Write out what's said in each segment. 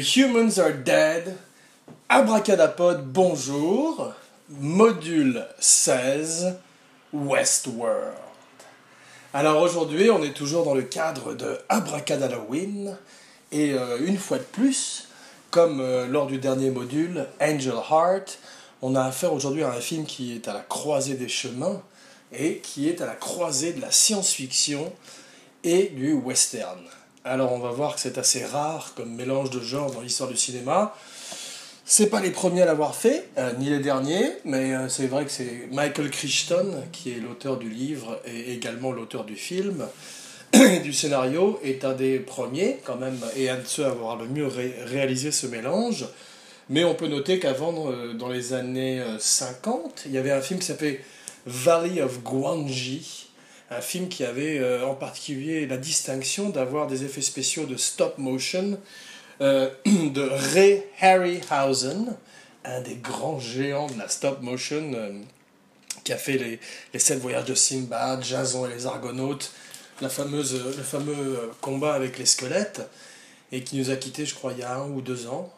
Humans are dead. Abracadapod, bonjour. Module 16, Westworld. Alors aujourd'hui, on est toujours dans le cadre de Abracadalloween. Et euh, une fois de plus, comme euh, lors du dernier module, Angel Heart, on a affaire aujourd'hui à un film qui est à la croisée des chemins et qui est à la croisée de la science-fiction et du western. Alors on va voir que c'est assez rare comme mélange de genres dans l'histoire du cinéma. C'est pas les premiers à l'avoir fait, euh, ni les derniers, mais euh, c'est vrai que c'est Michael Crichton, qui est l'auteur du livre et également l'auteur du film du scénario, est un des premiers quand même, et un de ceux à avoir le mieux ré- réalisé ce mélange. Mais on peut noter qu'avant, euh, dans les années euh, 50, il y avait un film qui s'appelait Valley of Guanji, un film qui avait euh, en particulier la distinction d'avoir des effets spéciaux de stop motion euh, de Ray Harryhausen, un des grands géants de la stop motion euh, qui a fait les, sept voyages de Sinbad, Jason et les Argonautes, la fameuse, le fameux combat avec les squelettes, et qui nous a quittés, je crois, il y a un ou deux ans.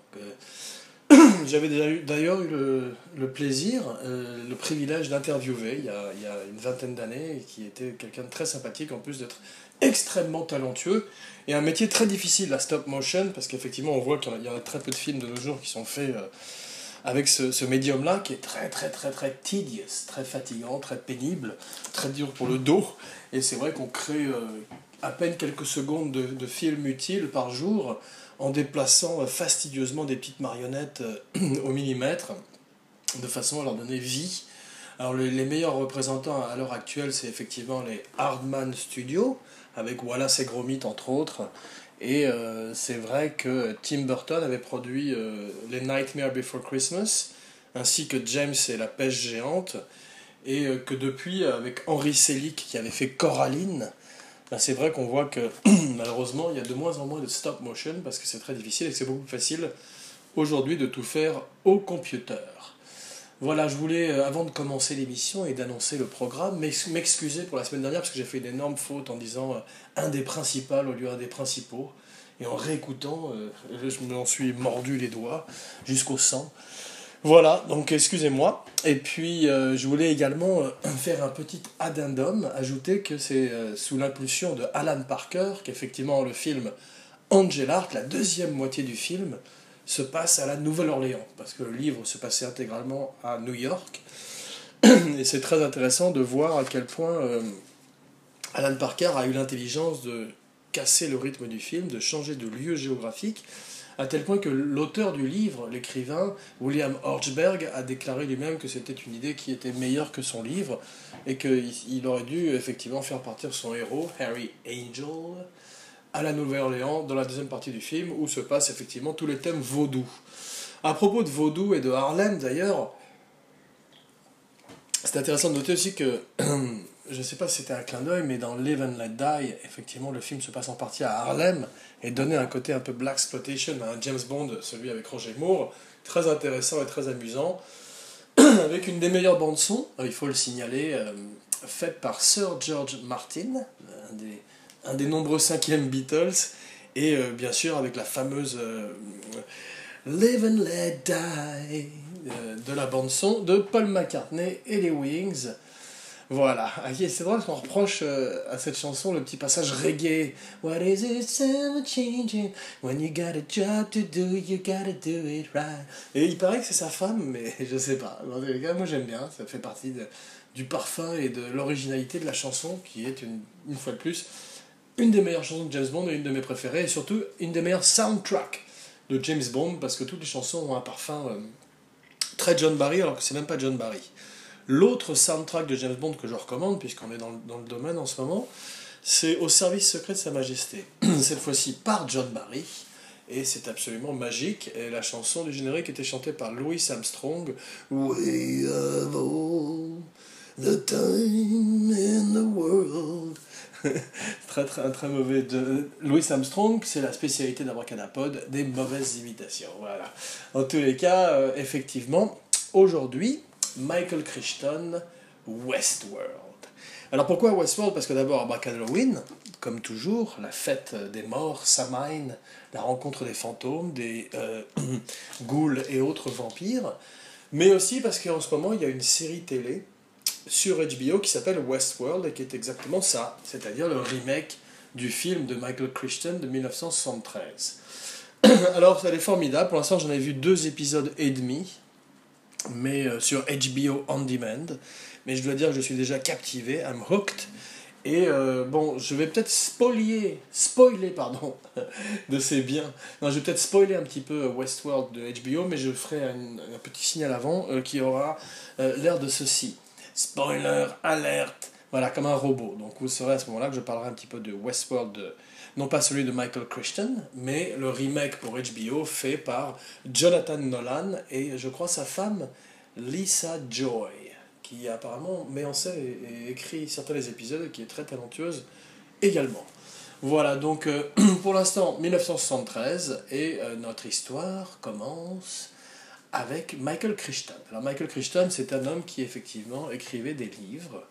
J'avais d'ailleurs eu le, plaisir, euh, le privilège d'interviewer il y, a, il y a une vingtaine d'années, qui était quelqu'un de très sympathique, en plus d'être extrêmement talentueux, et un métier très difficile, la stop motion, parce qu'effectivement on voit qu'il y en a- très peu de films de nos jours qui sont faits euh, avec ce, ce médium-là, qui est très très très très tedious, très fatigant, très pénible, très dur pour le dos, et c'est vrai qu'on crée euh, à peine quelques secondes de, de film utile par jour, en déplaçant euh, fastidieusement des petites marionnettes euh, au millimètre, de façon à leur donner vie. Alors les, meilleurs représentants à l'heure actuelle, c'est effectivement les Hardman Studios, avec Wallace et Gromit entre autres. Et euh, c'est vrai que Tim Burton avait produit les Nightmare Before Christmas, ainsi que James et la pêche géante, et que depuis, avec Henry Selick qui avait fait Coraline, ben, c'est vrai qu'on voit que malheureusement il y a de moins en moins de stop motion parce que c'est très difficile et que c'est beaucoup plus facile aujourd'hui de tout faire au computer. Voilà, je voulais, euh, avant de commencer l'émission et d'annoncer le programme, m'ex- m'excuser pour la semaine dernière parce que j'ai fait une énorme faute en disant euh, un des principaux au lieu d'un des principaux. Et en réécoutant, euh, je m'en suis mordu les doigts jusqu'au sang. Voilà, donc excusez-moi. Et puis, euh, je voulais également euh, faire un petit addendum, ajouter que c'est euh, sous l'impulsion de Alan Parker qu'effectivement le film Angel la deuxième moitié du film, se passe à la Nouvelle-Orléans, parce que le livre se passait intégralement à New York. Et c'est très intéressant de voir à quel point Alan Parker a eu l'intelligence de casser le rythme du film, de changer de lieu géographique, à tel point que l'auteur du livre, l'écrivain William Horchberg, a déclaré lui-même que c'était une idée qui était meilleure que son livre, et qu'il il aurait dû effectivement faire partir son héros, Harry Angel, à la Nouvelle-Orléans dans la deuxième partie du film où se passent effectivement tous les thèmes vaudou. À propos de vaudou et de Harlem d'ailleurs, c'est intéressant de noter aussi que, je ne sais pas si c'était un clin d'œil, mais dans Live and Let Die, effectivement le film se passe en partie à Harlem et donnait un côté un peu black exploitation à un James Bond, celui avec Roger Moore, très intéressant et très amusant, avec une des meilleures bandes son, il faut le signaler, euh, faite par Sir George Martin, un des un des nombreux cinquièmes Beatles, et euh, bien sûr avec la fameuse euh, Live and Let Die euh, de la bande son de Paul McCartney et les Wings. Voilà, Ah, c'est drôle qu'on reproche euh, à cette chanson le petit passage reggae. What is it ever changing? When you got a job to do, you gotta do it right. Et il paraît que c'est sa femme, mais je sais pas. Dans les cas, moi j'aime bien, ça fait partie de- du parfum et de l'originalité de la chanson, qui est une, une fois de plus une des meilleures chansons de James Bond et une de mes préférées, et surtout une des meilleures soundtracks de James Bond, parce que toutes les chansons ont un parfum euh, très John Barry, alors que c'est même pas John Barry. L'autre soundtrack de James Bond que je recommande, puisqu'on est dans, le- dans le domaine en ce moment, c'est Au service secret de Sa Majesté. Cette fois-ci par John Barry, et c'est absolument magique. Et la chanson du générique était chantée par Louis Armstrong. We have all the time in the world. très, très, très mauvais. De... Louis Armstrong, c'est la spécialité d'Abracadapod, des mauvaises imitations. Voilà. En tous les cas, euh, effectivement, aujourd'hui, Michael Crichton, Westworld. Alors pourquoi Westworld? Parce que d'abord, Halloween, comme toujours, la fête des morts, Samhain, la rencontre des fantômes, des euh, ghouls et autres vampires, mais aussi parce qu'en ce moment, il y a une série télé sur HBO qui s'appelle Westworld et qui est exactement ça, c'est-à-dire le remake du film de Michael Crichton de 1973. Alors, ça est formidable. Pour l'instant, j'en ai vu deux épisodes et demi, mais euh, sur HBO On Demand. Mais je dois dire que je suis déjà captivé, I'm hooked. Et euh, bon, je vais peut-être spoiler, spoiler pardon, de ces biens. Non, je vais peut-être spoiler un petit peu Westworld de HBO, mais je ferai un, petit signal avant euh, qui aura l'air de ceci. Spoiler, alerte, voilà, comme un robot. Donc vous saurez à ce moment-là que je parlerai un petit peu de Westworld, non pas celui de Michael Christian, mais le remake pour HBO fait par Jonathan Nolan et je crois sa femme Lisa Joy qui apparemment met en scène et, écrit certains des épisodes, qui est très talentueuse également. Voilà, donc euh, pour l'instant 1973, et euh, notre histoire commence avec Michael Crichton. Alors Michael Crichton, c'est un homme qui effectivement écrivait des livres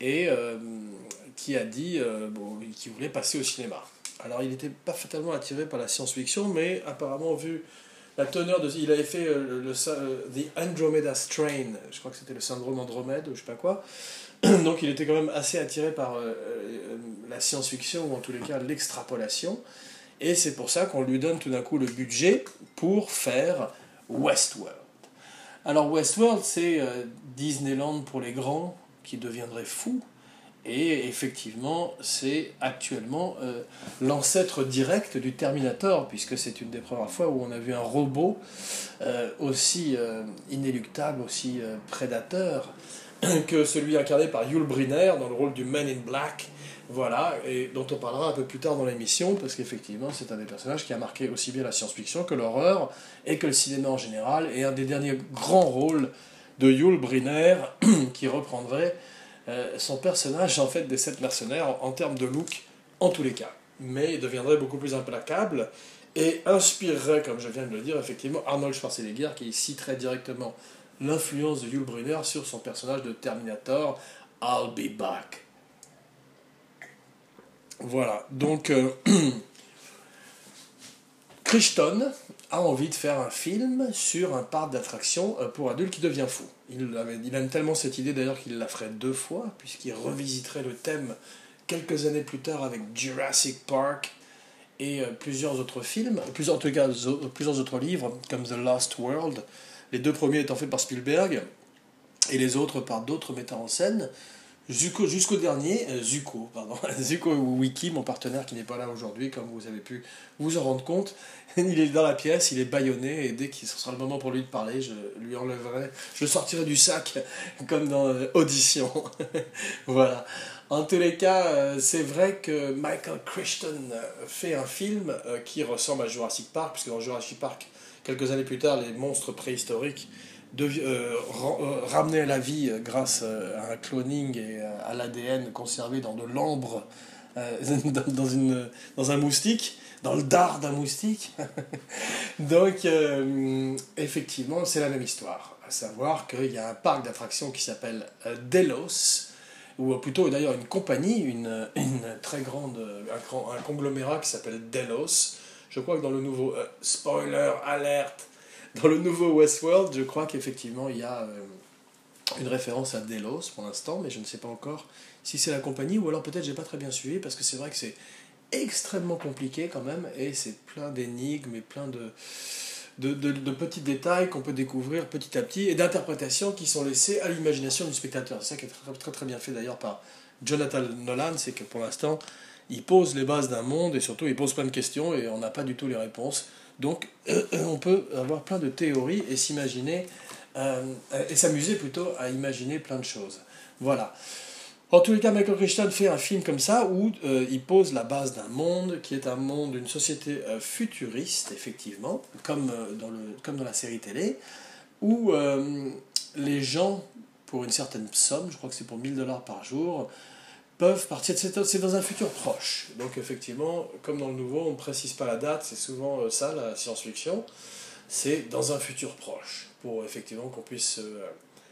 et euh, qui a dit bon, qu'il voulait passer au cinéma. Alors il n'était pas fatalement attiré par la science-fiction, mais apparemment vu la teneur de. Il avait fait euh, le, euh, The Andromeda Strain, je crois que c'était le syndrome Andromède ou je sais pas quoi. Donc il était quand même assez attiré par euh, la science-fiction ou en tous les cas l'extrapolation. Et c'est pour ça qu'on lui donne tout d'un coup le budget pour faire Westworld. Alors Westworld, c'est Disneyland pour les grands qui deviendraient fous et effectivement, c'est actuellement euh, l'ancêtre direct du Terminator, puisque c'est une des premières fois où on a vu un robot euh, aussi euh, inéluctable, aussi prédateur que celui incarné par Yul Brynner dans le rôle du Man in Black. Voilà, et dont on parlera un peu plus tard dans l'émission, parce qu'effectivement, c'est un des personnages qui a marqué aussi bien la science-fiction que l'horreur, et que le cinéma en général, et un des derniers grands rôles de Yul Brynner, qui reprendrait euh, son personnage en fait des sept mercenaires en, termes de look en tous les cas. Mais il deviendrait beaucoup plus implacable et inspirerait, comme je viens de le dire, effectivement Arnold Schwarzenegger qui citerait directement l'influence de Yul Brynner sur son personnage de Terminator, I'll be back. Voilà, donc euh, Crichton a envie de faire un film sur un parc d'attractions euh, pour adultes qui devient fou. Il, avait, il aime tellement cette idée d'ailleurs qu'il la ferait deux fois, puisqu'il revisiterait le thème quelques années plus tard avec Jurassic Park et euh, plusieurs autres films, plusieurs, plusieurs autres livres comme The Lost World, les deux premiers étant faits par Spielberg et les autres par d'autres metteurs en scène. Jusqu'au dernier, euh, Zuko, pardon, Zuko Wiki, mon partenaire qui n'est pas là aujourd'hui, comme vous avez pu vous en rendre compte, il est dans la pièce, il est bâillonné, et dès qu'il sera le moment pour lui de parler, je lui enlèverai, je sortirai du sac, comme dans euh, Audition. voilà. En tous les cas, euh, c'est vrai que Michael Crichton fait un film qui ressemble à Jurassic Park, puisque dans Jurassic Park, quelques années plus tard, les monstres préhistoriques de, euh, euh, ramener à la vie grâce euh, à un cloning et à l'ADN conservé dans de l'ambre, dans, dans un moustique, dans le dard d'un moustique. Donc, effectivement, c'est la même histoire. À savoir qu'il y a un parc d'attractions qui s'appelle Delos, ou plutôt d'ailleurs une compagnie, une, une très grande, un, un conglomérat qui s'appelle Delos. Je crois que dans le nouveau spoiler alerte, dans le nouveau Westworld, je crois qu'effectivement, il y a euh, une référence à Delos pour l'instant, mais je ne sais pas encore si c'est la compagnie ou alors peut-être j'ai pas très bien suivi parce que c'est vrai que c'est extrêmement compliqué quand même et c'est plein d'énigmes et plein de, de, de, petits détails qu'on peut découvrir petit à petit et d'interprétations qui sont laissées à l'imagination du spectateur. C'est ça qui est très, très, très bien fait d'ailleurs par Jonathan Nolan, c'est que pour l'instant, il pose les bases d'un monde et surtout il pose plein de questions et on n'a pas du tout les réponses. Donc euh, euh, on peut avoir plein de théories et s'imaginer, euh, et s'amuser plutôt à imaginer plein de choses. Voilà. En tous les cas, Michael Crichton fait un film comme ça où il pose la base d'un monde qui est un monde, une société futuriste, effectivement, comme, dans le, comme dans la série télé, où les gens, pour une certaine somme, je crois que c'est pour 1000 dollars par jour, peuvent partir. C'est dans un futur proche. Donc, effectivement, comme dans le nouveau, on ne précise pas la date, c'est souvent euh, ça, la science-fiction. C'est dans un futur proche, pour effectivement qu'on puisse euh,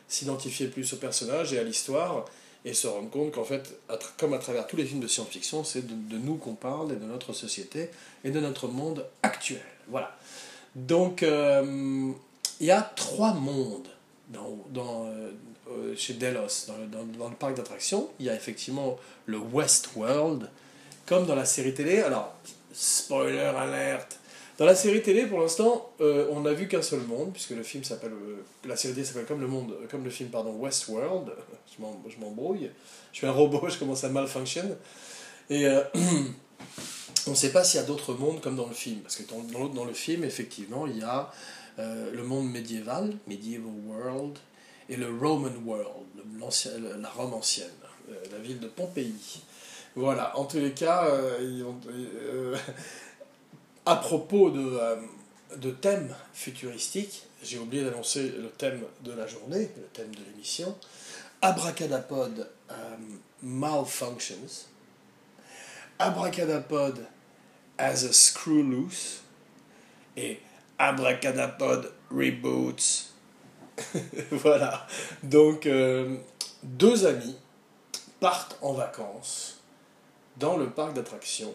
s'identifier plus au personnage et à l'histoire et se rendre compte qu'en fait, comme à travers tous les films de science-fiction, c'est de, de nous qu'on parle et de notre société et de notre monde actuel. Voilà. Donc, euh, il y a trois mondes dans, dans, euh, euh, chez Delos, dans le, dans- le parc d'attractions. Il y a effectivement le Westworld, comme dans la série télé. Alors, spoiler alerte. Dans la série télé, pour l'instant, euh, on n'a vu qu'un seul monde, puisque le film s'appelle, la série télé s'appelle comme le comme le film pardon, Westworld. Je m'embrouille. Je suis un robot, je commence à malfunction. Et on ne sait pas s'il y a d'autres mondes comme dans le film, parce que dans, dans le film, effectivement, il y a euh, le monde médiéval, medieval world, et le Roman world, la Rome ancienne, euh, la ville de Pompéi. Voilà, en tous les cas, euh, à propos de, de thèmes futuristiques, j'ai oublié d'annoncer le thème de la journée, le thème de l'émission. Abracadapod malfunctions. Abracadapod as a screw loose. Et Abracadapod reboots. voilà. Donc, euh, deux amis partent en vacances dans le parc d'attractions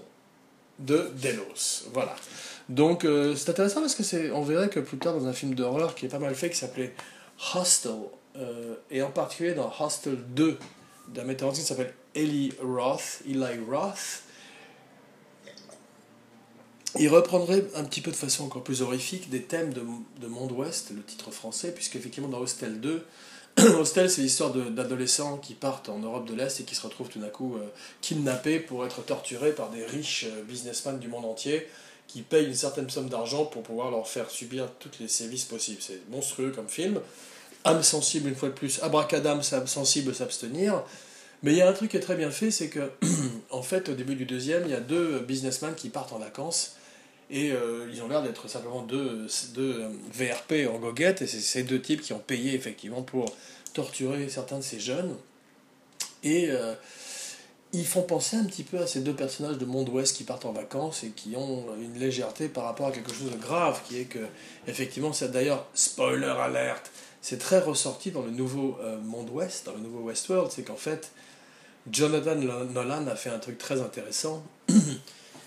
de Delos. Voilà. Donc euh, c'est intéressant parce que c'est, on verrait que plus tard dans un film d'horreur qui est pas mal fait qui s'appelait Hostel, euh, et en particulier dans Hostel 2 d'un metteur en scène qui s'appelle Eli Roth, Eli Roth, il reprendrait un petit peu de façon encore plus horrifique des thèmes de, de Monde Ouest, le titre français, puisque effectivement dans Hostel 2, Hostel c'est l'histoire d'adolescents qui partent en Europe de l'Est et qui se retrouvent tout d'un coup euh, kidnappés pour être torturés par des riches euh, businessmen du monde entier qui payent une certaine somme d'argent pour pouvoir leur faire subir tous les sévices possibles. C'est monstrueux comme film. Âme sensible, une fois de plus, abracadam, âme sensible, s'abstenir. Mais il y a un truc qui est très bien fait, c'est que, en fait, au début du deuxième, il y a deux businessmen qui partent en vacances et euh, ils ont l'air d'être simplement deux, euh, VRP en goguette, et c'est ces deux types qui ont payé effectivement pour torturer certains de ces jeunes. Et euh, ils font penser un petit peu à ces deux personnages de Monde Ouest qui partent en vacances et qui ont une légèreté par rapport à quelque chose de grave, qui est que, effectivement, c'est d'ailleurs, spoiler alerte, c'est très ressorti dans le nouveau Monde Ouest, dans le nouveau Westworld, c'est qu'en fait, Jonathan Nolan a fait un truc très intéressant,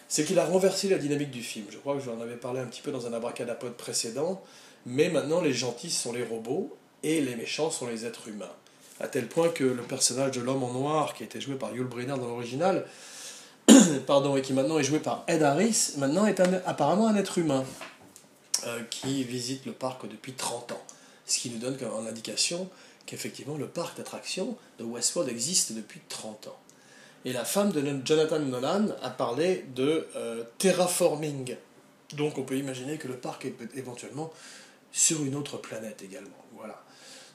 c'est qu'il a renversé la dynamique du film. Je crois que j'en avais parlé un petit peu dans un abracadapod précédent, mais maintenant les gentils sont les robots et les méchants sont les êtres humains. À tel point que le personnage de l'homme en noir, qui était joué par Yul Brynner dans l'original, pardon, et qui maintenant est joué par Ed Harris, maintenant est apparemment un être humain euh, qui visite le parc depuis 30 ans. Ce qui nous donne comme indication qu'effectivement le parc d'attractions de Westworld existe depuis 30 ans. Et la femme de Jonathan Nolan a parlé de euh, terraforming. Donc on peut imaginer que le parc est éventuellement sur une autre planète également. Voilà.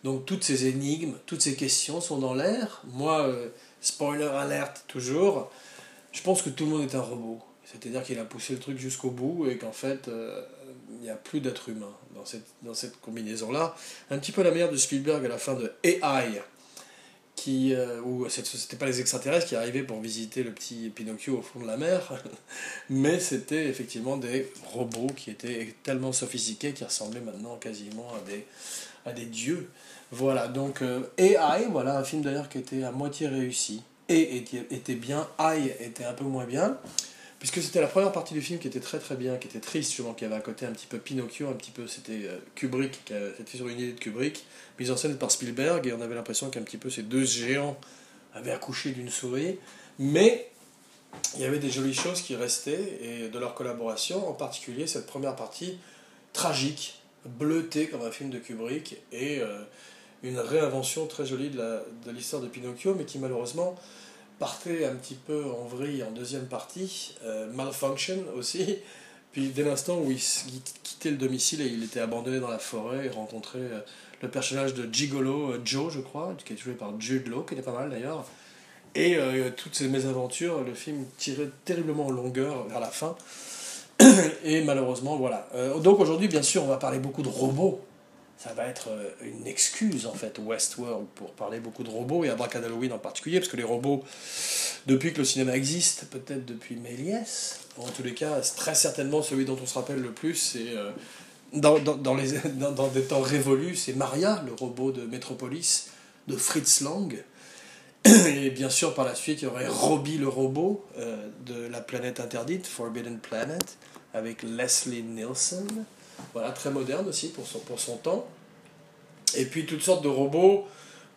Donc toutes ces énigmes, toutes ces questions sont dans l'air. Moi, euh, spoiler alerte toujours, je pense que tout le monde est un robot. C'est-à-dire qu'il a poussé le truc jusqu'au bout et qu'en fait, euh, il n'y a plus d'être humain dans cette, dans cette combinaison-là. Un petit peu la manière de Spielberg à la fin de AI, qui, euh, où ce n'était pas les extraterrestres qui arrivaient pour visiter le petit Pinocchio au fond de la mer, mais c'était effectivement des robots qui étaient tellement sophistiqués qu'ils ressemblaient maintenant quasiment à des, à des dieux. Voilà, donc euh, AI, voilà un film d'ailleurs qui était à moitié réussi. Et était, était bien, I était un peu moins bien, puisque c'était la première partie du film qui était très très bien, qui était triste, justement, qui avait un côté un petit peu Pinocchio, un petit peu, c'était euh, Kubrick, qui c'était sur une idée de Kubrick, mise en scène par Spielberg, et on avait l'impression qu'un petit peu ces deux géants avaient accouché d'une souris, mais il y avait des jolies choses qui restaient, et de leur collaboration, en particulier cette première partie tragique, bleutée comme un film de Kubrick, et euh, une réinvention très jolie de la- de l'histoire de, Pinocchio, mais qui malheureusement partait un petit peu en vrille en deuxième partie, euh, malfunction aussi, puis dès l'instant où il il quittait le domicile et il était abandonné dans la forêt et rencontrait euh, le personnage de Gigolo, euh, Joe je crois, qui est joué par Jude Law, qui était pas mal d'ailleurs, Et toutes ces mésaventures, le film tirait terriblement en longueur vers la fin. Et malheureusement, voilà. Donc aujourd'hui, bien sûr, on va parler beaucoup de robots. Ça va être euh, une excuse, en fait, Westworld, pour parler beaucoup de robots, et Abracad Halloween en particulier, parce que les robots, depuis que le cinéma existe, peut-être depuis Méliès, en tous les cas, très certainement celui dont on se rappelle le plus, c'est... euh, dans, dans, dans les, dans, dans des temps révolus, c'est Maria, le robot de Metropolis, de Fritz Lang. Et bien sûr, par la suite, il y aurait Robbie le robot euh, de la planète interdite, Forbidden Planet, avec Leslie Nielsen. Voilà, très moderne aussi pour son, pour son temps. Et puis toutes sortes de robots,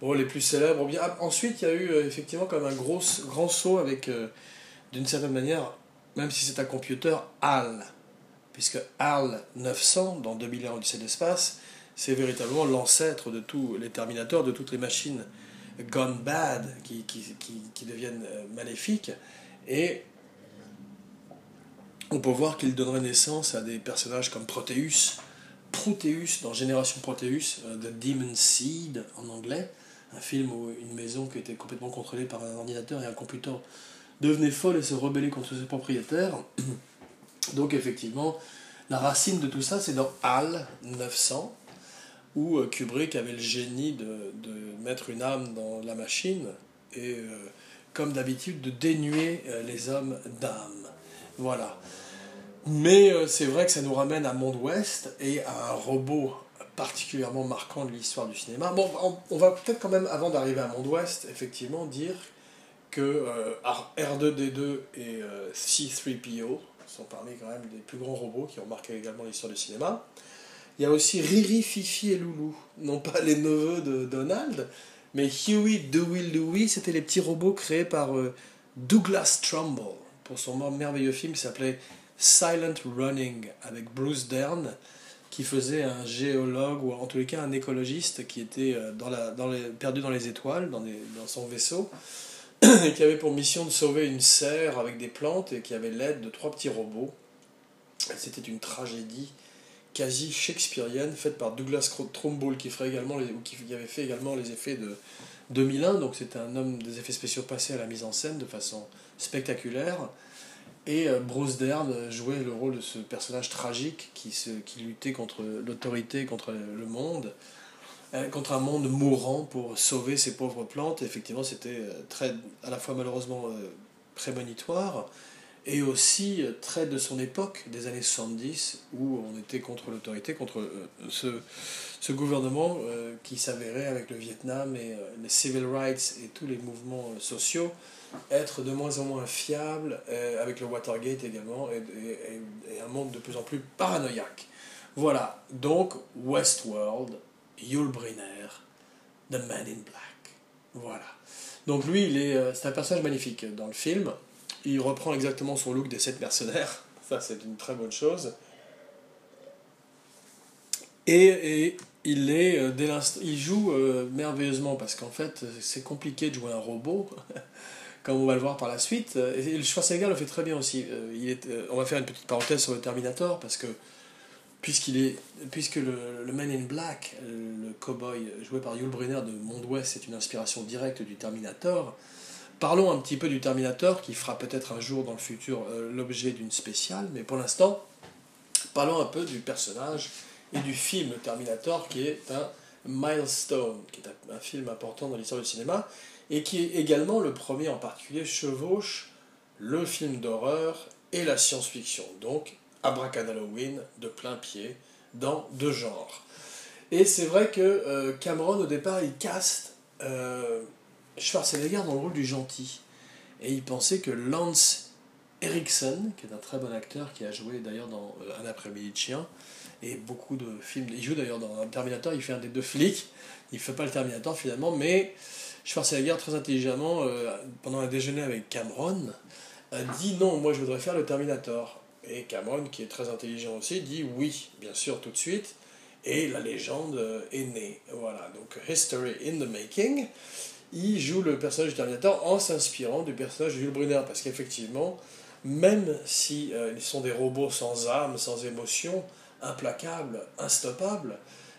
bon, les plus célèbres. Ah, ensuite, il y a eu euh, effectivement comme un gros, grand saut avec, euh, d'une certaine manière, même si c'est un computer, HAL. Puisque HAL 900, dans 2001 Odyssée d'espace, c'est véritablement l'ancêtre de tous les Terminators, de toutes les machines gone bad, qui, qui, qui, qui deviennent euh, maléfiques. Et on peut voir qu'il donnerait naissance à des personnages comme Proteus, Proteus dans Génération Proteus, euh, The Demon Seed en anglais, un film où une maison qui était complètement contrôlée par un ordinateur et un computer devenait folle et se rebellait contre ses propriétaires. Donc effectivement, la racine de tout ça, c'est dans HAL 900, où euh, Kubrick avait le génie de, mettre une âme dans la machine et, euh, comme d'habitude, de dénuer les hommes d'âme. Voilà. Mais euh, c'est vrai que ça nous ramène à Monde Ouest et à un robot particulièrement marquant de l'histoire du cinéma. Bon, on, va peut-être quand même, avant d'arriver à Monde Ouest, effectivement, dire que euh, R2D2 et euh, C3PO sont parmi quand même des plus grands robots qui ont marqué également l'histoire du cinéma. Il y a aussi Riri, Fifi et Loulou, non pas les neveux de Donald, mais Huey, Dewey, Louie, c'était les petits robots créés par Douglas Trumbull pour son merveilleux film qui s'appelait Silent Running avec Bruce Dern qui faisait un géologue ou en tous les cas un écologiste qui était euh, dans la, dans les, perdu dans les étoiles, dans, dans son vaisseau et qui avait pour mission de sauver une serre avec des plantes et qui avait l'aide de trois petits robots. C'était une tragédie quasi shakespearienne faite par Douglas Trumbull qui, ferait également les, qui avait fait également les effets de 2001. Donc c'était un homme des effets spéciaux passé à la mise en scène de façon spectaculaire. Et euh, Bruce Dern jouait le rôle de ce personnage tragique qui, se, qui luttait contre l'autorité, contre le monde, euh, contre un monde mourant pour sauver ces pauvres plantes. Effectivement, c'était euh, très, à la fois malheureusement euh, prémonitoire et aussi euh, très de son époque, des années 70, où on était contre l'autorité, contre euh, ce, ce gouvernement euh, qui s'avérait avec le Vietnam et euh, les civil rights et tous les mouvements euh, sociaux être de moins en moins fiable, euh, avec le Watergate également, et, un monde de plus en plus paranoïaque. Voilà, donc Westworld, Yul Brynner, The Man in Black. Voilà. Donc lui, il est, euh, c'est un personnage magnifique dans le film. Il reprend exactement son look des sept mercenaires. Ça, c'est une très bonne chose. Et, et il est euh, dès il joue merveilleusement parce qu'en fait, c'est compliqué de jouer un robot, comme on va le voir par la suite. Euh, Et le Schwarzenegger le fait très bien aussi. Euh, Il est, euh, on va faire une petite parenthèse sur le Terminator parce que est, puisque le, Man in Black, le cowboy joué par Yul Brynner de Monde Ouest, c'est une inspiration directe du Terminator. Parlons un petit peu du Terminator qui fera peut-être un jour dans le futur l'objet d'une spéciale, mais pour l'instant, parlons un peu du personnage et du film Terminator qui est un milestone, qui est un film important dans l'histoire du cinéma et qui est également le premier en particulier chevauche le film d'horreur et la science-fiction. Donc, Abracadalloween de plein pied dans deux genres. Et c'est vrai que euh, Cameron, au départ, il caste euh, Schwarzenegger dans le rôle du gentil. Et il pensait que Lance Erickson, qui est un très bon acteur, qui a joué d'ailleurs dans euh, Un après-midi de chien, et beaucoup de films. Il joue d'ailleurs dans Terminator, il fait un des deux flics. Il fait pas le Terminator finalement, mais Schwarzenegger, très intelligemment, euh, pendant un déjeuner avec Cameron, a dit non, moi je voudrais faire le Terminator. Et Cameron, qui est très intelligent aussi, dit oui, bien sûr, tout de suite. Et la légende euh, est née. Voilà, donc History in the Making. Il joue le personnage du Terminator en s'inspirant du personnage de Yul Brynner, parce qu'effectivement, même si euh, ils sont des robots sans âme, sans émotion, implacables, instoppables,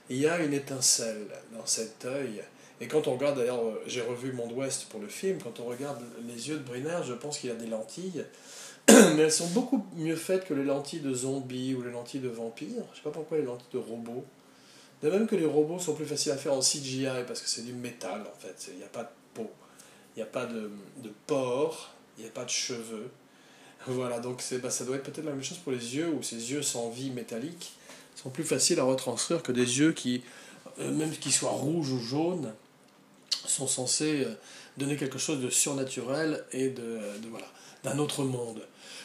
il y a une étincelle dans cet œil Et quand on regarde, d'ailleurs, euh, j'ai revu Monde Ouest pour le film, quand on regarde les yeux de Briner, je pense qu'il a des lentilles, mais elles sont beaucoup mieux faites que les lentilles de zombies ou les lentilles de vampires. Je sais pas pourquoi les lentilles de robots. De même que les robots sont plus faciles à faire en CGI parce que c'est du métal en fait, il n'y a pas de peau, il n'y a pas de, de pores, il n'y a pas de cheveux. Voilà, donc bah, ça doit être peut-être la même chose pour les yeux, où ces yeux sans vie métallique sont plus faciles à retranscrire que des yeux qui, euh, même qu'ils soient rouges ou jaunes, sont censés euh, donner quelque chose de surnaturel et de, voilà, d'un autre monde.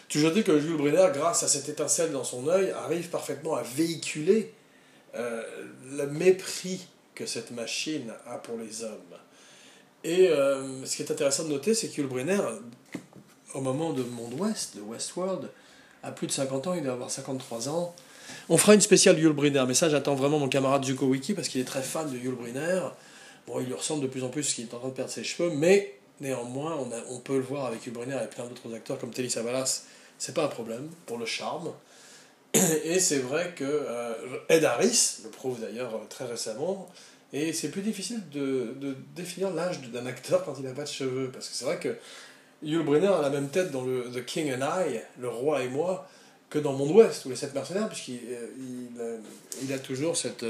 Toujours dit que Jules Brunner, grâce à cette étincelle dans son œil, arrive parfaitement à véhiculer euh, le mépris que cette machine a pour les hommes. Et euh, ce qui est intéressant de noter, c'est que Yul Brynner, au moment de Monde Ouest, de Westworld, a plus de 50 ans, il doit avoir 53 ans. On fera une spéciale Yul Brynner, mais ça j'attends vraiment mon camarade Zuko Wiki parce qu'il est très fan de Yul Brynner. Il lui ressemble de plus en plus qu'il est en train de perdre ses cheveux, mais néanmoins, on, peut le voir avec Brynner et plein d'autres acteurs comme Telly Savalas, c'est pas un problème pour le charme. Et c'est vrai que euh, Ed Harris le prouve d'ailleurs euh, très récemment, et c'est plus difficile de, définir l'âge d'un acteur quand il n'a pas de cheveux, parce que c'est vrai que Yul Brynner a la même tête dans The King and I, Le Roi et moi, que dans Monde Ouest, ou Les Sept Mercenaires, puisqu'il euh, a toujours cette,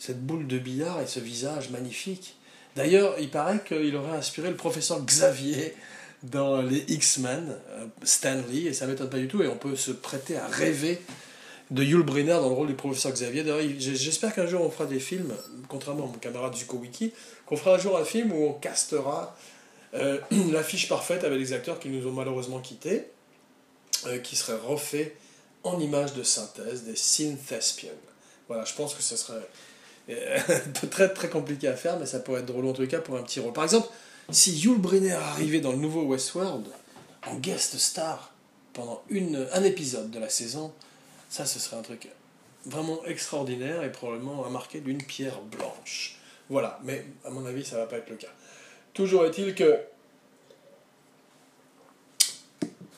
cette boule de billard et ce visage magnifique. D'ailleurs, il paraît qu'il aurait inspiré le professeur Xavier dans les X-Men, euh, Stanley, et ça ne m'étonne pas du tout, et on peut se prêter à rêver de Yul Brynner dans le rôle du professeur Xavier. D'ailleurs, j'espère qu'un jour on fera des films, contrairement à mon camarade Zuko Wiki, qu'on fera un jour un film où on castera euh, l'affiche parfaite avec les acteurs qui nous ont malheureusement quittés, euh, qui serait refait en images de synthèse, des synthespians. Voilà, je pense que ce serait très très compliqué à faire, mais ça pourrait être drôle en les cas pour un petit rôle. Par exemple, si Yul Brynner arrivait dans le nouveau Westworld en guest star pendant un épisode de la saison, ça ce serait un truc vraiment extraordinaire et probablement à marquer d'une pierre blanche. Voilà, mais à mon avis ça va pas être le cas. Toujours est-il que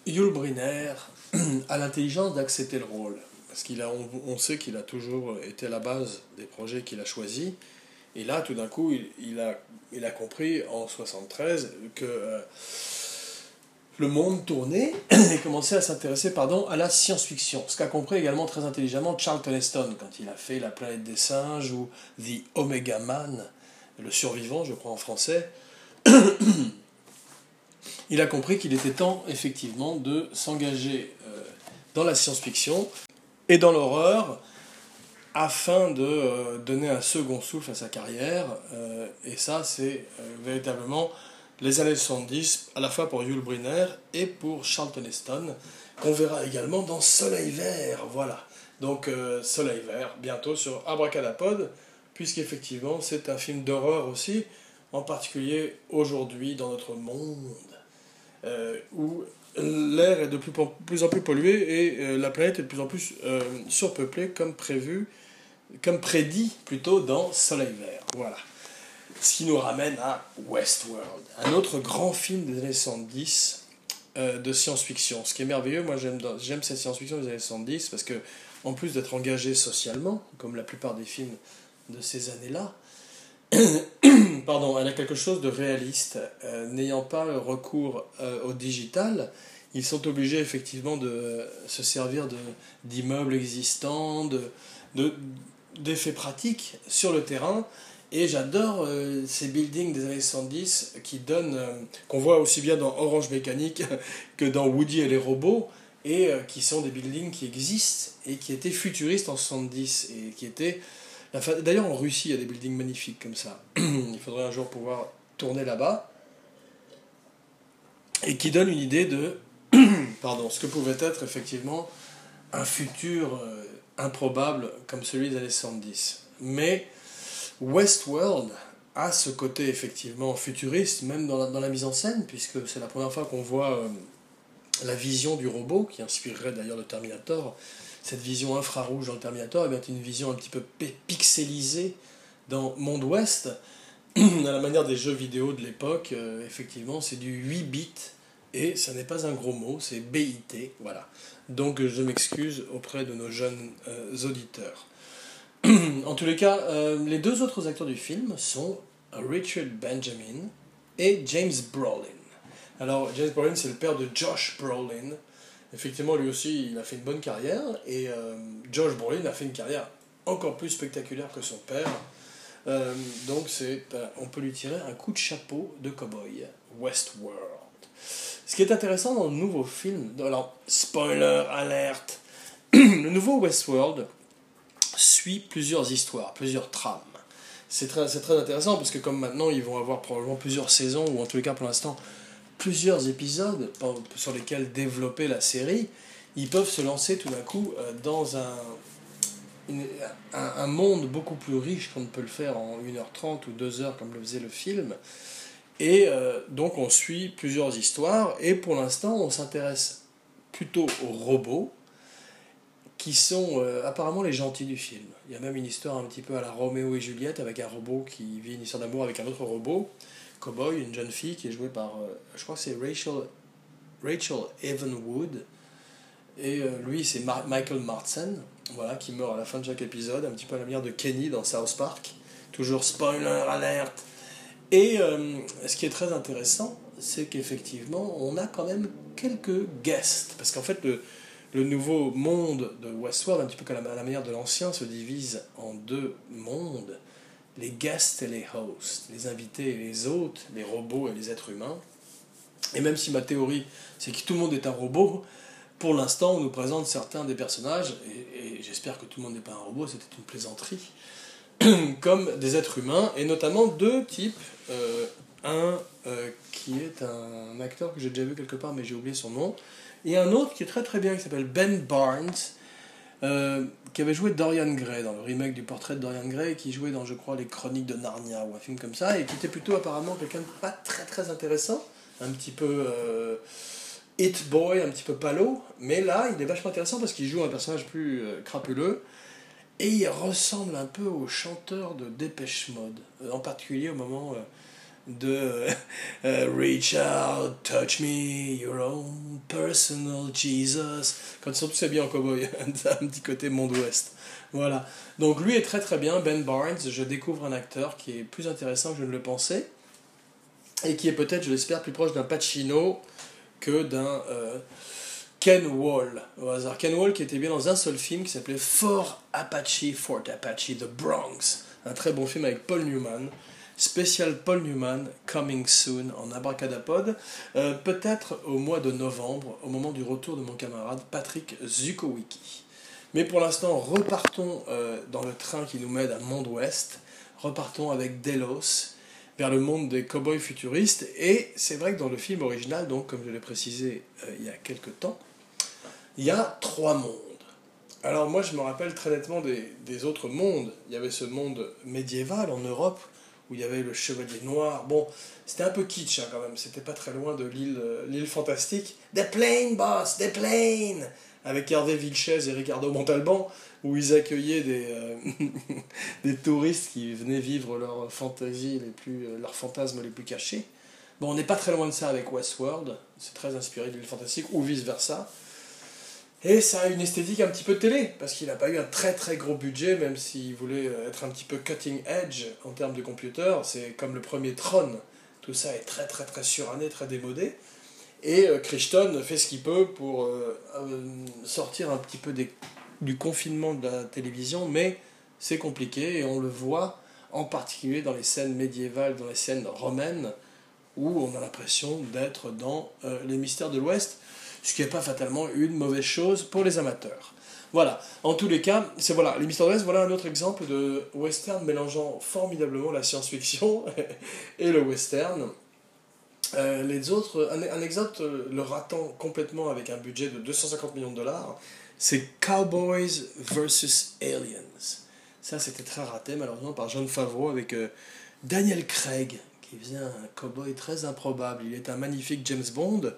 Yul Brynner a l'intelligence d'accepter le rôle. Parce qu'il a, on, sait qu'il a toujours été la base des projets qu'il a choisis. Et là, tout d'un coup, il, il a, il a compris en 73 que euh, le monde tournait et commençait à s'intéresser pardon, à la science-fiction. Ce qu'a compris également très intelligemment Charlton Heston quand il a fait La planète des singes ou The Omega Man, le survivant, je crois en français. il a compris qu'il était temps, effectivement, de s'engager euh, dans la science-fiction et dans l'horreur afin de euh, donner un second souffle à sa carrière. euh, et ça, c'est euh, véritablement les années 70, à la fois pour Yul Brynner et pour Charlton Heston, qu'on verra également dans Soleil Vert. Voilà. Donc, Soleil Vert, bientôt sur Abracadapod, puisqu'effectivement, c'est un film d'horreur aussi, en particulier aujourd'hui dans notre monde, où l'air est de plus, en plus pollué et euh, la planète est de plus en plus euh, surpeuplée, comme prévu, comme prédit plutôt dans Soleil Vert. Voilà. Ce qui nous ramène à Westworld, un autre grand film des années 70 euh, de science-fiction. Ce qui est merveilleux, moi j'aime j'aime cette science-fiction des années 70 parce que, en plus d'être engagé socialement, comme la plupart des films de ces années-là, pardon, elle a quelque chose de réaliste. Euh, N'ayant pas recours euh, au digital, ils sont obligés effectivement de se servir de- d'immeubles existants, de, de- d'effets pratiques sur le terrain. Et j'adore euh, ces buildings des années 70 qui donnent, euh, qu'on voit aussi bien dans Orange Mécanique que dans Woody et les robots, et euh, qui sont des buildings qui existent et qui étaient futuristes en 70 et qui étaient D'ailleurs, en Russie, il y a des buildings magnifiques comme ça. il faudrait un jour pouvoir tourner là-bas. Et qui donnent une idée de pardon, ce que pouvait être effectivement un futur euh, improbable comme celui des années 70. Mais Westworld a ce côté effectivement futuriste, même dans la, dans la mise en scène, puisque c'est la première fois qu'on voit euh, la vision du robot, qui inspirerait d'ailleurs le Terminator. Cette vision infrarouge dans le Terminator, eh est une vision un petit peu pi- pixelisée dans Monde Ouest, à la manière des jeux vidéo de l'époque. euh, effectivement, c'est du 8 bits, et ça n'est pas un gros mot, c'est BIT, voilà. Donc je m'excuse auprès de nos jeunes euh, auditeurs. en tous les cas, euh, les deux autres acteurs du film sont Richard Benjamin et James Brolin. Alors, James Brolin, c'est le père de Josh Brolin. Effectivement, lui aussi, il a fait une bonne carrière. Et euh, Josh Brolin a fait une carrière encore plus spectaculaire que son père. Euh, donc, c'est, euh, on peut lui tirer un coup de chapeau de cowboy. Westworld. Ce qui est intéressant dans le nouveau film, alors, spoiler alerte, le nouveau Westworld suit plusieurs histoires, plusieurs trames. C'est très, c'est très intéressant parce que comme maintenant ils vont avoir probablement plusieurs saisons, ou en tous les cas pour l'instant plusieurs épisodes sur lesquels développer la série, ils peuvent se lancer tout d'un coup euh, dans un, un monde beaucoup plus riche qu'on ne peut le faire en 1h30 ou 2h comme le faisait le film. Et euh, donc on suit plusieurs histoires et pour l'instant on s'intéresse plutôt aux robots qui sont euh, apparemment les gentils du film. Il y a même une histoire un petit peu à la Roméo et Juliette avec un robot qui vit une histoire d'amour avec un autre robot, cowboy, une jeune fille qui est jouée par, euh, je crois que c'est Rachel, Rachel. Et euh, lui, c'est Michael Martsen, voilà, qui meurt à la fin de chaque épisode, un petit peu à la manière de Kenny dans South Park. Toujours spoiler alerte. Et euh, ce qui est très intéressant, c'est qu'effectivement, on a quand même quelques guests. Parce qu'en fait, le, le nouveau monde de Westworld, un petit peu à à la manière de l'ancien, se divise en deux mondes. Les guests et les hosts, les invités et les hôtes, les robots et les êtres humains. Et même si ma théorie, c'est que tout le monde est un robot, pour l'instant, on nous présente certains des personnages, et, j'espère que tout le monde n'est pas un robot, c'était une plaisanterie, comme des êtres humains, et notamment deux types. Euh, un euh, qui est un acteur que j'ai déjà vu quelque part, mais j'ai oublié son nom, et un autre qui est très très bien, qui s'appelle Ben Barnes, euh, qui avait joué Dorian Gray dans le remake du portrait de Dorian Gray, qui jouait dans, je crois, les Chroniques de Narnia ou un film comme ça, et qui était plutôt apparemment quelqu'un de pas très très intéressant, un petit peu euh, hit boy, un petit peu palo, mais là il est vachement intéressant parce qu'il joue un personnage plus euh, crapuleux, et il ressemble un peu au chanteur de Dépêche Mode, euh, en particulier au moment de euh, euh, Reach out, touch me, your own personal Jesus. Quand ils sont tous habillés en cowboy, un petit côté monde ouest. Voilà. Donc lui est très très bien, Ben Barnes. Je découvre un acteur qui est plus intéressant que je ne le pensais et qui est peut-être, je l'espère, plus proche d'un Pacino que d'un euh, Ken Wall au hasard. Ken Wall qui était bien dans un seul film qui s'appelait Fort Apache, Fort Apache, The Bronx. Un très bon film avec Paul Newman. Spécial Paul Newman, coming soon en abracadapod. Euh, Peut-être au mois de novembre, au moment du retour de mon camarade Patrick Zukowicki. Mais pour l'instant, repartons euh, dans le train qui nous mène à Monde Ouest. Repartons avec Delos vers le monde des cowboys futuristes. Et c'est vrai que dans le film original, donc comme je l'ai précisé euh, il y a quelques temps, il y a trois mondes. Alors moi je me rappelle très nettement des, des autres mondes. Il y avait ce monde médiéval en Europe où il y avait le chevalier noir. Bon, c'était un peu kitsch hein, quand même, c'était pas très loin de l'île euh, l'île fantastique. Des planes, boss, des planes Avec Hervé Vilches et Ricardo Montalban, où ils accueillaient des, euh, des touristes qui venaient vivre leurs fantasies les plus, euh, leurs fantasmes les plus cachés. Bon, on n'est pas très loin de ça avec Westworld, c'est très inspiré de l'île fantastique, ou vice-versa. Et ça a une esthétique un petit peu télé, parce qu'il n'a pas eu un très très gros budget, même s'il voulait euh, être un petit peu cutting edge en termes de computer. C'est comme le premier Tron, tout ça est très très très suranné, très démodé. Et euh, Crichton fait ce qu'il peut pour euh, euh, sortir un petit peu du confinement de la télévision, mais c'est compliqué et on le voit en particulier dans les scènes médiévales, dans les scènes romaines, où on a l'impression d'être dans les mystères de l'Ouest, ce qui n'est pas fatalement une mauvaise chose pour les amateurs. Voilà, en tous les cas, c'est voilà, les mystères voilà un autre exemple de western mélangeant formidablement la science-fiction et le western. Euh, les autres, un, un exemple euh, le ratant complètement avec un budget de 250 millions de dollars, c'est Cowboys vs. Aliens. Ça, c'était très raté, malheureusement, par John Favreau avec euh, Daniel Craig, qui faisait un cowboy très improbable. Il est un magnifique James Bond,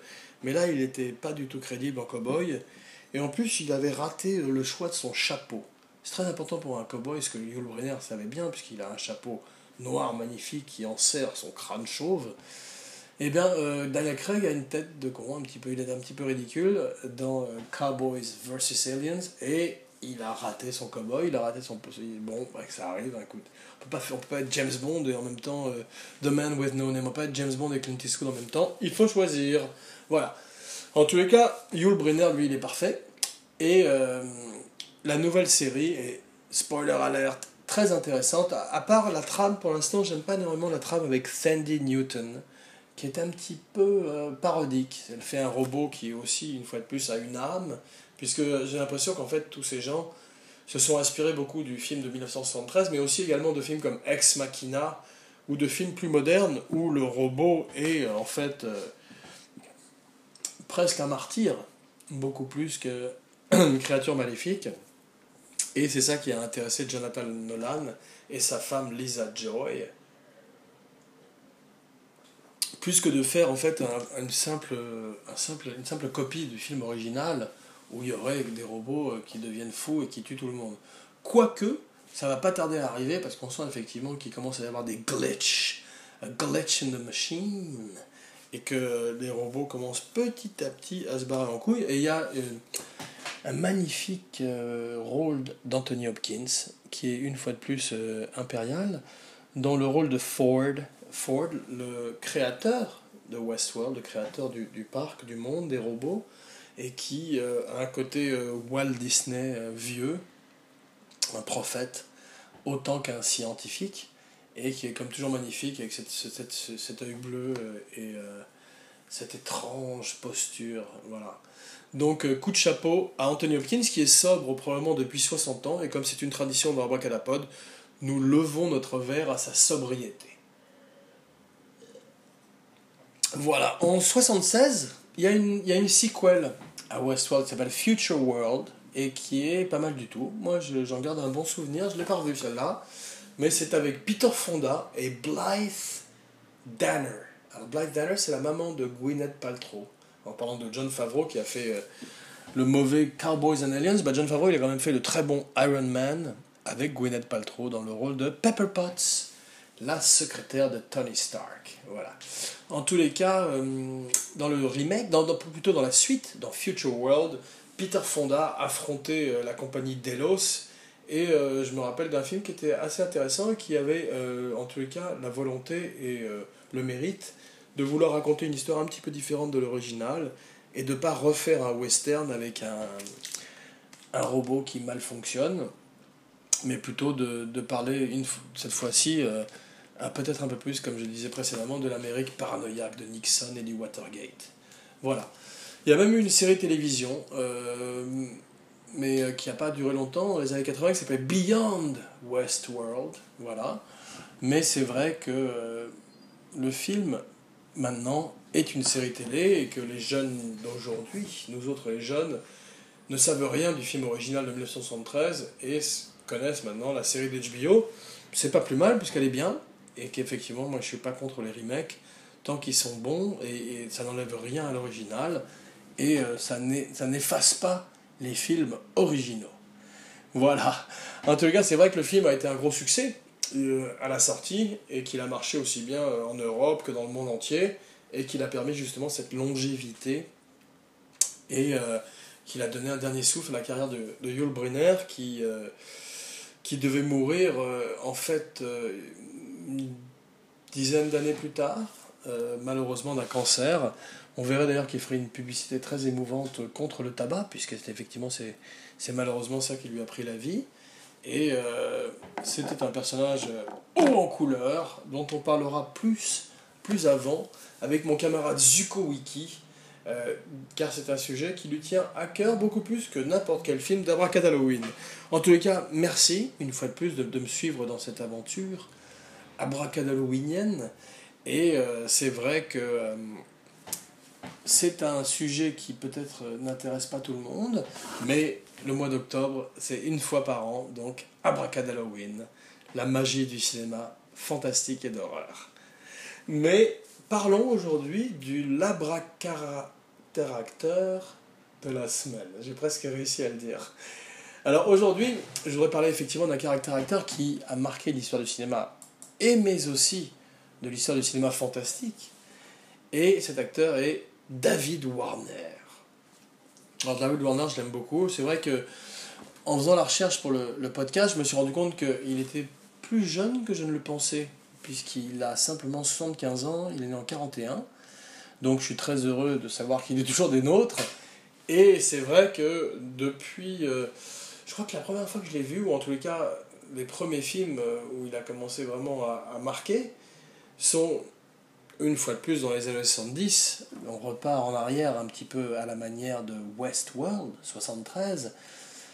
mais là, il n'était pas du tout crédible en cowboy. Et en plus, il avait raté le choix de son chapeau. C'est très important pour un cowboy, ce que Yul Brynner savait bien, puisqu'il a un chapeau noir magnifique qui enserre son crâne chauve. Eh bien, euh, Daniel Craig a une tête de con, un petit peu, il est un petit peu ridicule dans euh, Cowboys vs. Aliens, et il a raté son cowboy, il a raté son... Bon, bah, ça arrive, hein, écoute. On peut pas, on peut pas être James Bond et en même temps euh, The Man with No Name. On peut pas être James Bond et Clint Eastwood en même temps. Il faut choisir. Voilà. En tous les cas, Yul Brynner, lui, il est parfait. Et euh, la nouvelle série est, spoiler alert, très intéressante. À, part la trame, pour l'instant, j'aime pas énormément la trame avec Sandy Newton, qui est un petit peu euh, parodique. Elle fait un robot qui aussi, une fois de plus, a une âme, puisque j'ai l'impression qu'en fait, tous ces gens se sont inspirés beaucoup du film de 1973, mais aussi également de films comme Ex Machina, ou de films plus modernes, où le robot est euh, en fait presque un martyr, beaucoup plus qu'une créature maléfique. Et c'est ça qui a intéressé Jonathan Nolan et sa femme Lisa Joy. Plus que de faire en fait un- une, simple, simple, une simple copie du film original où il y aurait des robots euh, qui deviennent fous et qui tuent tout le monde. Quoique, ça va pas tarder à arriver parce qu'on sent effectivement qu'il commence à y avoir des glitches, a glitch in the machine, et que les robots commencent petit à petit à se barrer en couille. Et il y a euh, un magnifique euh, rôle d'Anthony Hopkins, qui est une fois de plus euh, impérial, dans le rôle de Ford. Ford, le créateur de Westworld, le créateur du, parc, du monde, des robots, et qui a un côté Walt Disney vieux, un prophète, autant qu'un scientifique, et qui est comme toujours magnifique avec cette, cette, cette- cet œil bleu euh, et euh, cette étrange posture. Voilà. Donc, euh, coup de chapeau à Anthony Hopkins, qui est sobre probablement depuis 60 ans, et comme c'est une tradition dans Abracadapod, nous levons notre verre à sa sobriété. Voilà, en 76, il y, a une- y a une sequel à Westworld qui s'appelle Future World, et qui est pas mal du tout. Moi, je- j'en garde un bon souvenir, je l'ai pas revu celle-là, mais c'est avec Peter Fonda et Blythe Danner. Alors, Blythe Danner, c'est la maman de Gwyneth Paltrow. En parlant de John Favreau qui a fait euh, le mauvais Cowboys and Aliens, bah John Favreau il a quand même fait le très bon Iron Man avec Gwyneth Paltrow dans le rôle de Pepper Potts, la secrétaire de Tony Stark. Voilà. En tous les cas, euh, dans le remake, dans, plutôt dans la suite, dans Future World, Peter Fonda affrontait euh, la compagnie Delos et euh, je me rappelle d'un film qui était assez intéressant et qui avait euh, en tous les cas la volonté et euh, le mérite de vouloir raconter une histoire un petit peu différente de l'original et de ne pas refaire un western avec un, un robot qui mal fonctionne, mais plutôt de, de parler une, cette fois-ci un- peut-être un peu plus, comme je disais précédemment, de l'Amérique paranoïaque de Nixon et du Watergate. Voilà. Il y a même eu une série télévision, mais euh, qui n'a pas duré longtemps, dans les années 80, qui s'appelait Beyond Westworld. Voilà. Mais c'est vrai que euh, le film, maintenant, est une série télé et que les jeunes d'aujourd'hui, nous autres les jeunes, ne savent rien du film original de 1973 et connaissent maintenant la série d'HBO. C'est pas plus mal puisqu'elle est bien et qu'effectivement, moi je suis pas contre les remakes tant qu'ils sont bons et, ça n'enlève rien à l'original et euh, ça n'efface pas les films originaux. Voilà. En tout cas, c'est vrai que le film a été un gros succès euh, à la sortie et qu'il a marché aussi bien euh, en Europe que dans le monde entier et qu'il a permis justement cette longévité et euh, qu'il a donné un dernier souffle à la carrière de, de Yul Brynner qui, qui devait mourir en fait une dizaine d'années plus tard, malheureusement d'un cancer. On verrait d'ailleurs qu'il ferait une publicité très émouvante contre le tabac, puisque effectivement c'est, malheureusement ça qui lui a pris la vie. Et euh, c'était un personnage haut en couleur, dont on parlera plus, plus avant, avec mon camarade Zuko Wiki, euh, car c'est un sujet qui lui tient à cœur beaucoup plus que n'importe quel film d'Abracadalloween. En tous les cas, merci une fois de plus de, me suivre dans cette aventure abracadalloweenienne. Et euh, c'est vrai que c'est un sujet qui peut-être n'intéresse pas tout le monde, mais le mois d'octobre, c'est une fois par an, donc Abracadalloween, la magie du cinéma fantastique et d'horreur. Mais parlons aujourd'hui du labracaractère de la semaine. J'ai presque réussi à le dire. Alors aujourd'hui, je voudrais parler effectivement d'un caractère acteur qui a marqué l'histoire du cinéma, et mais aussi de l'histoire du cinéma fantastique. Et cet acteur est David Warner. Alors David Warner, je l'aime beaucoup. C'est vrai que en faisant la recherche pour le, le podcast, je me suis rendu compte qu'il était plus jeune que je ne le pensais, puisqu'il a simplement 75 ans, il est né en 41. Donc je suis très heureux de savoir qu'il est toujours des nôtres. Et c'est vrai que depuis, euh, je crois que la première fois que je l'ai vu, ou en tous les cas les premiers films euh, où il a commencé vraiment à, à marquer, sont une fois de plus dans les années 70. On repart en arrière un petit peu à la manière de Westworld, 73.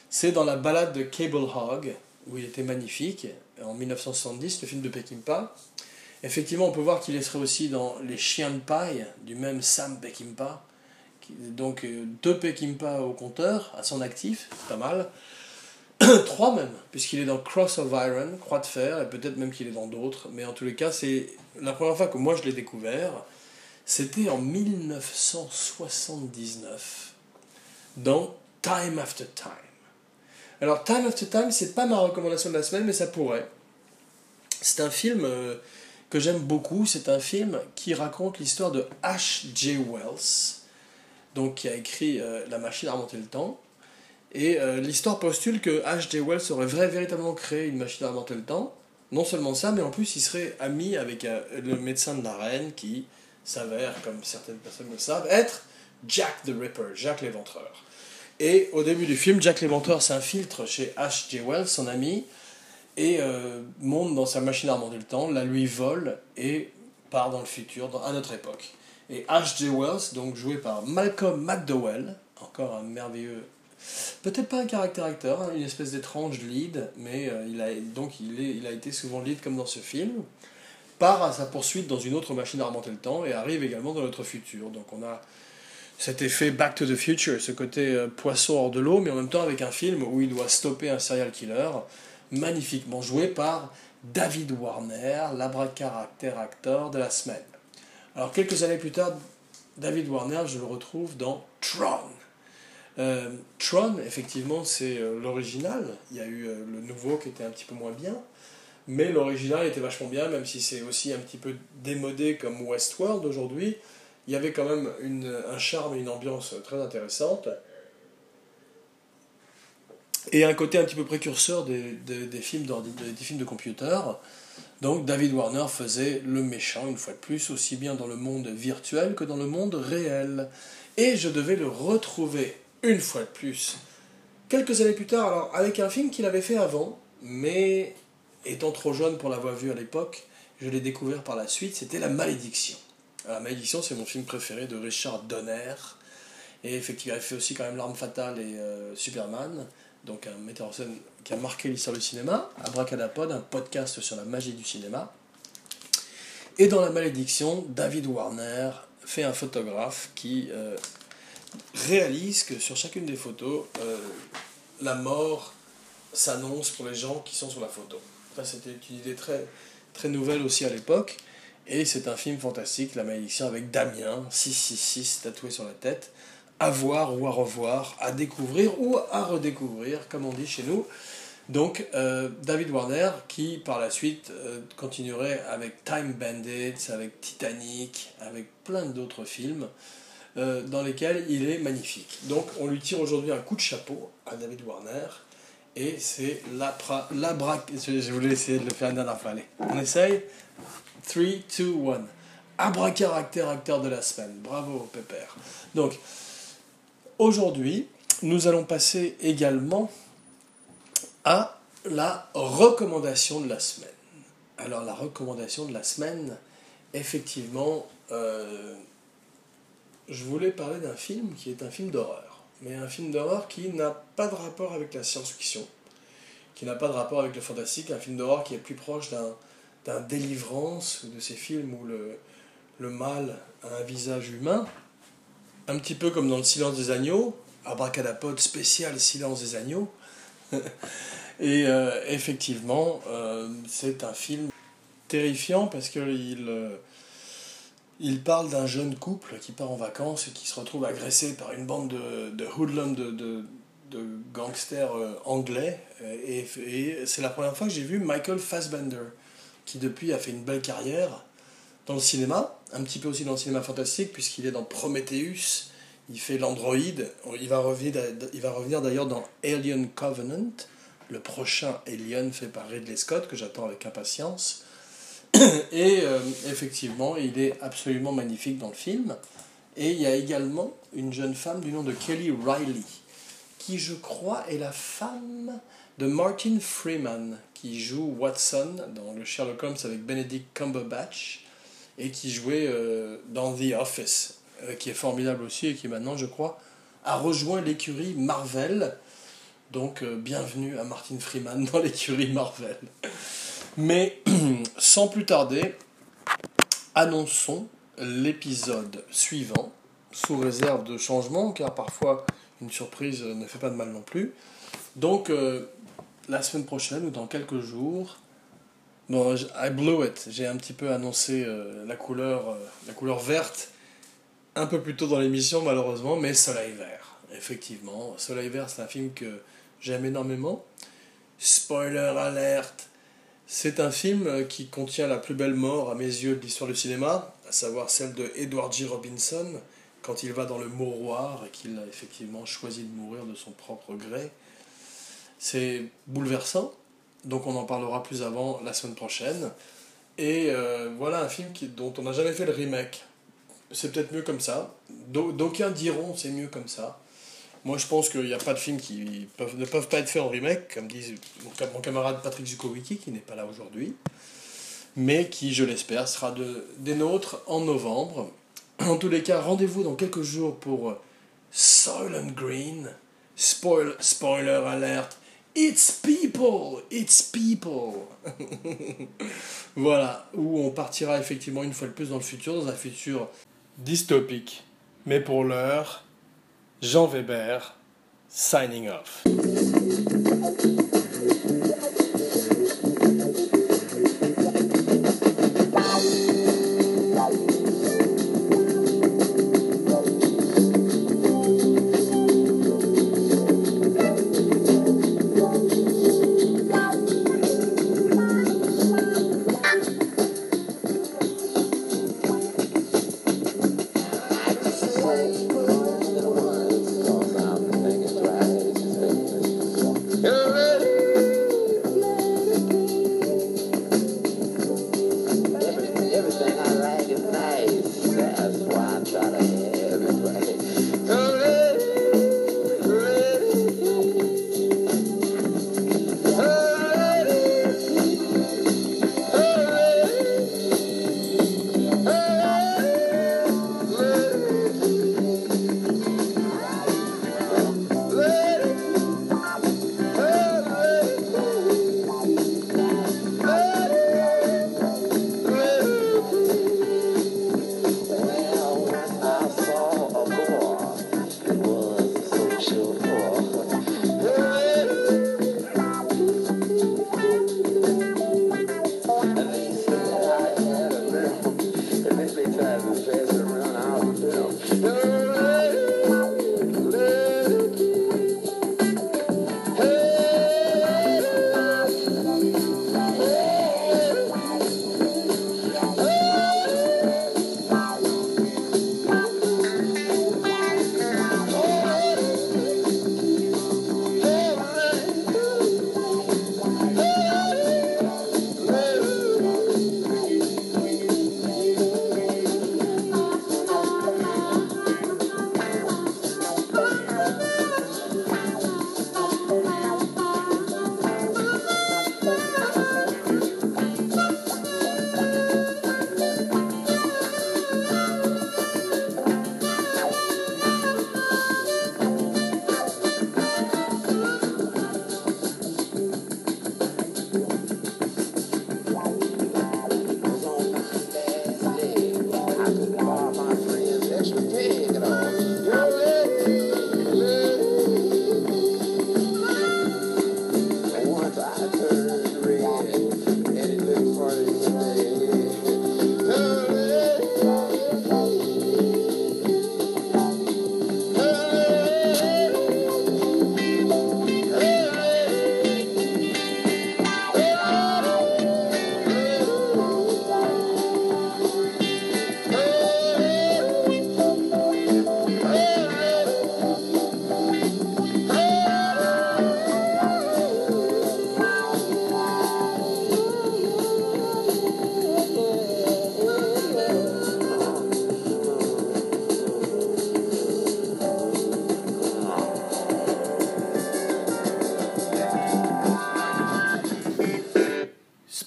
C'est dans la balade de Cable Hog, où il était magnifique, en 1970, le film de Peckinpah. Effectivement, on peut voir qu'il serait aussi dans Les Chiens de paille, du même Sam Peckinpah. Donc euh, deux Peckinpah au compteur, à son actif, pas mal. Trois même, puisqu'il est dans Cross of Iron, Croix de Fer, et peut-être même qu'il est dans d'autres, mais en tous les cas, c'est la première fois que moi je l'ai découvert, c'était en 1979, dans Time After Time. Alors, Time After Time, c'est pas ma recommandation de la semaine, mais ça pourrait. C'est un film euh, que j'aime beaucoup, c'est un film qui raconte l'histoire de H.G. Wells, donc qui a écrit euh, La machine à remonter le temps. Et euh, l'histoire postule que H.G. Wells aurait véritablement créé une machine à remonter le temps. Non seulement ça, mais en plus il serait ami avec euh, le médecin de la reine qui s'avère, comme certaines personnes le savent, être Jack the Ripper, Jack l'éventreur. Et au début du film, Jack l'éventreur s'infiltre chez H.G. Wells, son ami, et euh, monte dans sa machine à remonter le temps, la lui vole et part dans le futur, dans, à notre époque. Et H.G. Wells, donc joué par Malcolm McDowell, encore un merveilleux Peut-être pas un caractère acteur, hein, une espèce d'étrange lead, mais euh, il, a, été souvent lead comme dans ce film, part à sa poursuite dans une autre machine à remonter le temps et arrive également dans notre futur. Donc on a cet effet Back to the Future, ce côté euh, poisson hors de l'eau, mais en même temps avec un film où il doit stopper un serial killer, magnifiquement joué par David Warner, l'abracadabra acteur de la semaine. Alors quelques années plus tard, David Warner, je le retrouve dans Tron. Euh, Tron, effectivement, c'est euh, l'original. Il y a eu euh, le nouveau qui était un petit peu moins bien. Mais l'original était vachement bien, même si c'est aussi un petit peu démodé comme Westworld aujourd'hui. Il y avait quand même une, un charme et une ambiance très intéressante. Et un côté un petit peu précurseur des, des, des films, des films de computer. Donc David Warner faisait le méchant, une fois de plus, aussi bien dans le monde virtuel que dans le monde réel. Et je devais le retrouver une fois de plus, quelques années plus tard, alors avec un film qu'il avait fait avant, mais étant trop jeune pour l'avoir vu à l'époque, je l'ai découvert par la suite, c'était La Malédiction. La Malédiction, c'est mon film préféré de Richard Donner, et effectivement, il a fait aussi quand même L'Arme Fatale et euh, Superman, donc un metteur en scène qui a marqué l'histoire du cinéma, Abracadapod, un podcast sur la magie du cinéma. Et dans La Malédiction, David Warner fait un photographe qui euh, réalise que sur chacune des photos, euh, la mort s'annonce pour les gens qui sont sur la photo. Ça, c'était une idée très, très nouvelle aussi à l'époque. Et c'est un film fantastique, La Malédiction, avec Damien, 666 tatoué sur la tête, à voir ou à revoir, à découvrir ou à redécouvrir, comme on dit chez nous. Donc, euh, David Warner, qui par la suite euh, continuerait avec Time Bandits, avec Titanic, avec plein d'autres films, euh, dans lesquels il est magnifique. Donc, on lui tire aujourd'hui un coup de chapeau à David Warner, et c'est la, pra- la bra- Je, voulais essayer de le faire une dernière fois. Allez, on essaye 3, 2, 1. Abracaractère acteur de la semaine. Bravo, Pépère. Donc, aujourd'hui, nous allons passer également à la recommandation de la semaine. Alors, la recommandation de la semaine, effectivement, euh, je voulais parler d'un film qui est un film d'horreur. Mais un film d'horreur qui n'a pas de rapport avec la science-fiction, qui n'a pas de rapport avec le fantastique, un film d'horreur qui est plus proche d'un délivrance, de ces films où le, le mal a un visage humain, un petit peu comme dans Le silence des agneaux, abracadapod spécial Silence des agneaux. Et euh, effectivement, euh, c'est un film terrifiant parce qu'il euh, il parle d'un jeune couple qui part en vacances et qui se retrouve agressé par une bande de, de hoodlums, de, de, gangsters euh, anglais. Et, et c'est la première fois que j'ai vu Michael Fassbender, qui depuis a fait une belle carrière dans le cinéma, un petit peu aussi dans le cinéma fantastique, puisqu'il est dans Prometheus, Il fait l'androïde. Il va revenir d'ailleurs dans Alien Covenant, le prochain Alien fait par Ridley Scott, que j'attends avec impatience. Et euh, effectivement, il est absolument magnifique dans le film. Et il y a également une jeune femme du nom de Kelly Riley, qui je crois est la femme de Martin Freeman, qui joue Watson dans le Sherlock Holmes avec Benedict Cumberbatch, et qui jouait euh, dans The Office, euh, qui est formidable aussi, et qui maintenant, je crois, a rejoint l'écurie Marvel. Donc, bienvenue à Martin Freeman dans l'écurie Marvel. Mais sans plus tarder, annonçons l'épisode suivant, sous réserve de changement, car parfois une surprise ne fait pas de mal non plus. Donc, euh, la semaine prochaine ou dans quelques jours, bon, I blew it, j'ai un petit peu annoncé euh, la, couleur, euh, la couleur verte un peu plus tôt dans l'émission, malheureusement, mais Soleil Vert, effectivement. Soleil Vert, c'est un film que j'aime énormément. Spoiler alerte c'est un film qui contient la plus belle mort à mes yeux de l'histoire du cinéma, à savoir celle de Edward G. Robinson, quand il va dans le mouroir et qu'il a effectivement choisi de mourir de son propre gré. C'est bouleversant, donc on en parlera plus avant la semaine prochaine. Et euh, voilà un film dont on n'a jamais fait le remake. C'est peut-être mieux comme ça. D'aucuns diront c'est mieux comme ça. Moi, je pense qu'il n'y a pas de films qui peuvent, ne peuvent pas être faits en remake, comme dit mon, camarade Patrick Zukowicki, qui n'est pas là aujourd'hui, mais qui, je l'espère, sera de, des nôtres en novembre. En tous les cas, rendez-vous dans quelques jours pour Soylent Green. Spoil, spoiler alert. It's people, it's people. voilà, où on partira effectivement une fois de plus dans le futur, dans un futur dystopique. Mais pour l'heure, Jean Weber, signing off.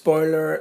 Spoiler